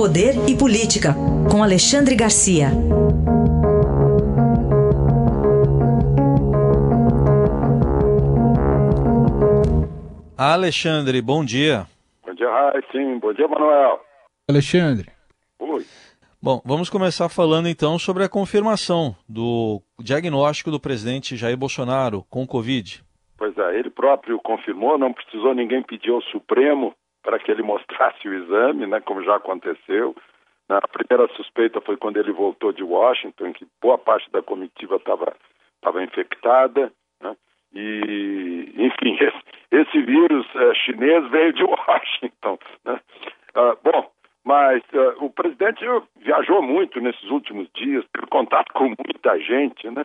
Poder e Política, com Alexandre Garcia. Alexandre, bom dia. Bom dia, Sim. Bom dia, Manuel. Alexandre. Oi. Bom, vamos começar falando então sobre a confirmação do diagnóstico do presidente Jair Bolsonaro com Covid. Pois é, ele próprio confirmou, não precisou ninguém pedir ao Supremo para que ele mostrasse o exame, né, como já aconteceu. A primeira suspeita foi quando ele voltou de Washington, em que boa parte da comitiva estava infectada, né? e enfim, esse, esse vírus é, chinês veio de Washington. Né? Ah, bom, mas uh, o presidente viajou muito nesses últimos dias, teve contato com muita gente, né?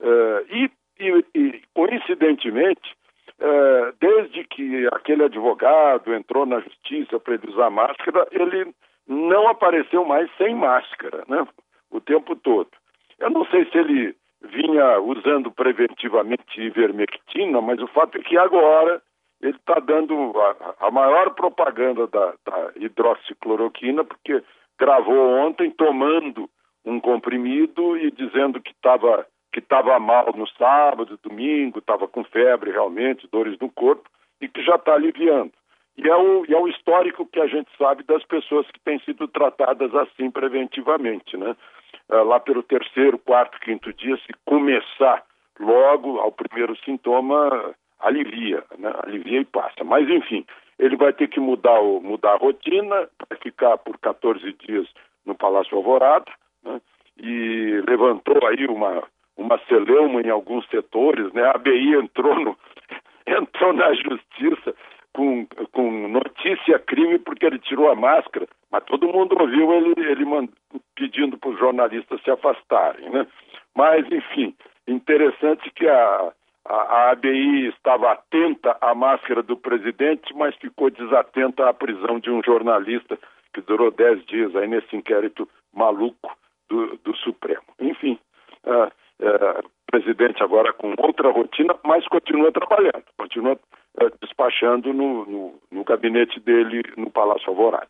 Uh, e, e, e, coincidentemente, uh, desde que aquele advogado entrou na justiça para ele usar máscara, ele não apareceu mais sem máscara, né? O tempo todo. Eu não sei se ele vinha usando preventivamente ivermectina, mas o fato é que agora ele está dando a, a, maior propaganda da, da hidroxicloroquina, porque gravou ontem tomando um comprimido e dizendo que estava que estava mal no sábado, domingo, estava com febre realmente, dores no corpo, e que já está aliviando. E é, o, e é o histórico que a gente sabe das pessoas que têm sido tratadas assim preventivamente, né? É, lá pelo terceiro, quarto, quinto dia, se começar logo ao primeiro sintoma, alivia, né? alivia e passa. Mas, enfim, ele vai ter que mudar, o, mudar a rotina, vai ficar por 14 dias no Palácio Alvorada, né? e levantou aí uma, uma celeuma em alguns setores, né? A ABI entrou, no, entrou na justiça com, com notícia crime porque ele tirou a máscara, mas todo mundo ouviu ele, ele mand... pedindo para os jornalistas se afastarem, né? Mas, enfim, interessante que a, a, a ABI estava atenta à máscara do presidente, mas ficou desatenta à prisão de um jornalista que durou dez dias aí nesse inquérito maluco do, do Supremo. Enfim, uh, uh, presidente agora com outra rotina, mas continua trabalhando, continua uh, despachando no, no, no gabinete dele no Palácio Alvorada.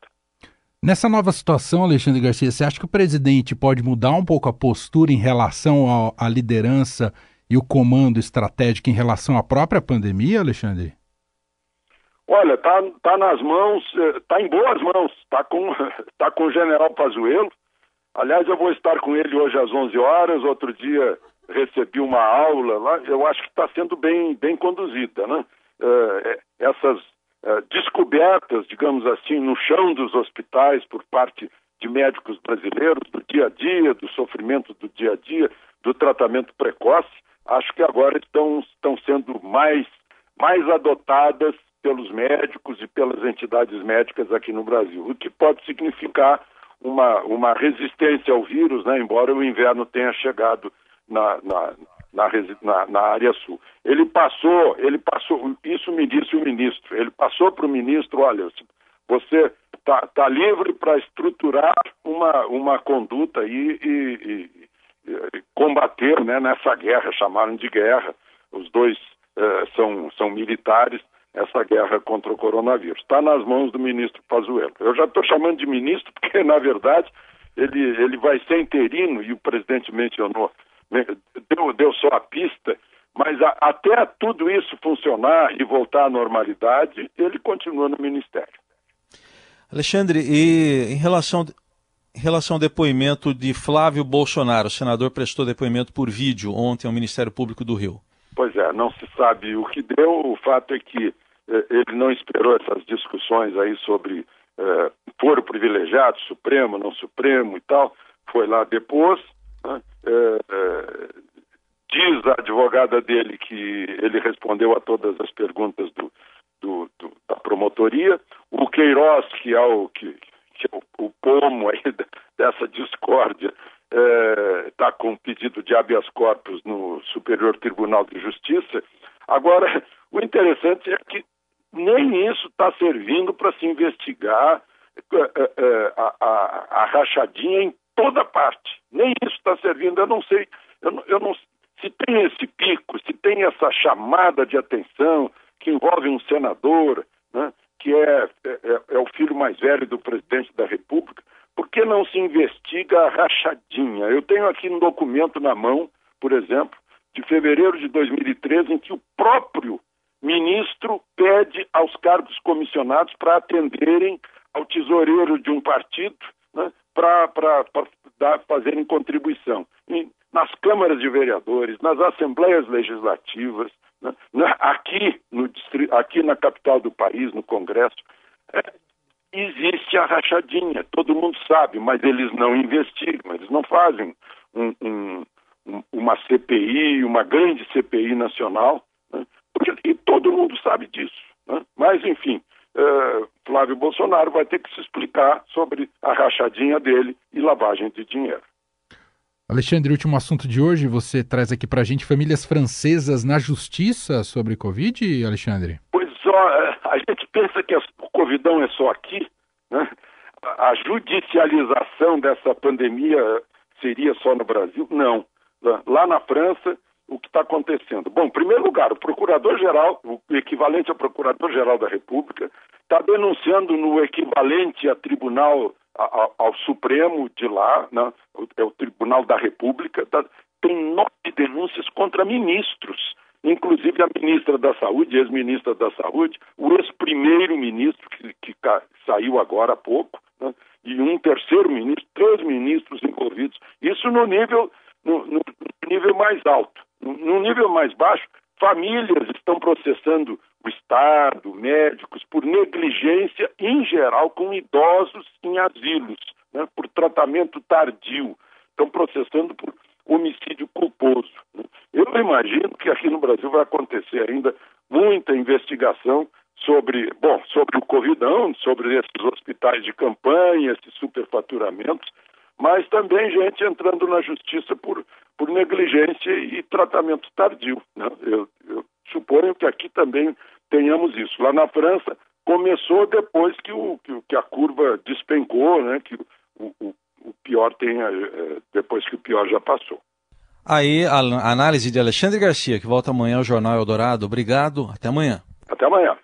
Nessa nova situação, Alexandre Garcia, você acha que o presidente pode mudar um pouco a postura em relação à liderança e o comando estratégico em relação à própria pandemia, Alexandre? Olha, tá, tá nas mãos, eh, tá em boas mãos, tá com, tá com o general Pazuello. Aliás, eu vou estar com ele hoje às 11 horas. Outro dia recebi uma aula lá. Eu acho que está sendo bem, bem conduzida, né? Uh, essas uh, descobertas, digamos assim, no chão dos hospitais por parte de médicos brasileiros, do dia a dia, do sofrimento do dia a dia, do tratamento precoce, acho que agora estão, estão sendo mais, mais adotadas pelos médicos e pelas entidades médicas aqui no Brasil, o que pode significar uma, uma resistência ao vírus, né, embora o inverno tenha chegado na, na, na, na, na área sul. Ele passou, ele passou, isso me disse o ministro, ele passou para o ministro, olha, você está tá livre para estruturar uma, uma conduta aí e, e, combater né, nessa guerra, chamaram de guerra, os dois eh, são, são militares, essa guerra contra o coronavírus. Está nas mãos do ministro Pazuello. Eu já estou chamando de ministro porque, na verdade, ele, ele vai ser interino, e o presidente mencionou, deu, deu só a pista, mas a, até tudo isso funcionar e voltar à normalidade, ele continua no ministério. Alexandre, e em relação em relação ao depoimento de Flávio Bolsonaro, o senador prestou depoimento por vídeo ontem ao Ministério Público do Rio. Pois é, não se sabe o que deu. O fato é que eh, ele não esperou essas discussões aí sobre eh, foro privilegiado, Supremo, não Supremo e tal. Foi lá depois. Né? Eh, eh, diz a advogada dele que ele respondeu a todas as perguntas do, do, do, da promotoria. O Queiroz, que é o que, que é o, o pomo aí dessa discórdia, está é, com pedido de habeas corpus no Superior Tribunal de Justiça. Agora, o interessante é que nem isso está servindo para se investigar é, é, é, a, a, a, rachadinha em toda parte. Nem isso está servindo. Eu não sei, eu, eu não, se tem esse pico, se tem essa chamada de atenção que envolve um senador, né, que é, é, é, o filho mais velho do presidente da República, que não se investiga a rachadinha? Eu tenho aqui um documento na mão, por exemplo, de fevereiro de 2013, em que o próprio ministro pede aos cargos comissionados para atenderem ao tesoureiro de um partido né, para fazerem contribuição. E nas câmaras de vereadores, nas assembleias legislativas, né, aqui, no, aqui na capital do país, no Congresso, é, existe a rachadinha, todo mundo sabe, mas eles não investigam, eles não fazem um, um, uma CPI, uma grande CPI nacional, né? e todo mundo sabe disso. Né? Mas, enfim, uh, Flávio Bolsonaro vai ter que se explicar sobre a rachadinha dele e lavagem de dinheiro. Alexandre, último assunto de hoje, você traz aqui para a gente famílias francesas na justiça sobre Covid, Alexandre? Pois ó, eh, a gente pensa que o Covidão é só aqui, né? A judicialização dessa pandemia seria só no Brasil? Não. Lá na França, o que está acontecendo? Bom, em primeiro lugar, o Procurador-Geral, o equivalente ao Procurador-Geral da República, está denunciando no equivalente a Tribunal, ao Supremo de lá, né? é o Tribunal da República, tá, tem nove denúncias contra ministros, inclusive a ministra da Saúde, ex-ministra da Saúde, o ex-primeiro-ministro, que, que saiu agora há pouco, né? e um terceiro ministro, três ministros envolvidos. Isso no nível no, no nível mais alto. No, no nível mais baixo, famílias estão processando o Estado, médicos, por negligência em geral com idosos em asilos, né, por tratamento tardio. Estão processando por homicídio culposo. Né. Eu imagino que aqui no Brasil vai acontecer ainda muita investigação sobre, bom, sobre o Covidão, sobre esses hospitais de campanha, esses superfaturamentos, mas também gente entrando na justiça por, por negligência e tratamento tardio. Né? Eu, eu suponho que aqui também tenhamos isso. Lá na França começou depois que, o, que, que a curva despencou, né? que o, o pior tenha, é, depois que o pior já passou. Aí a análise de Alexandre Garcia, que volta amanhã ao Jornal Eldorado. Obrigado, até amanhã. Até amanhã.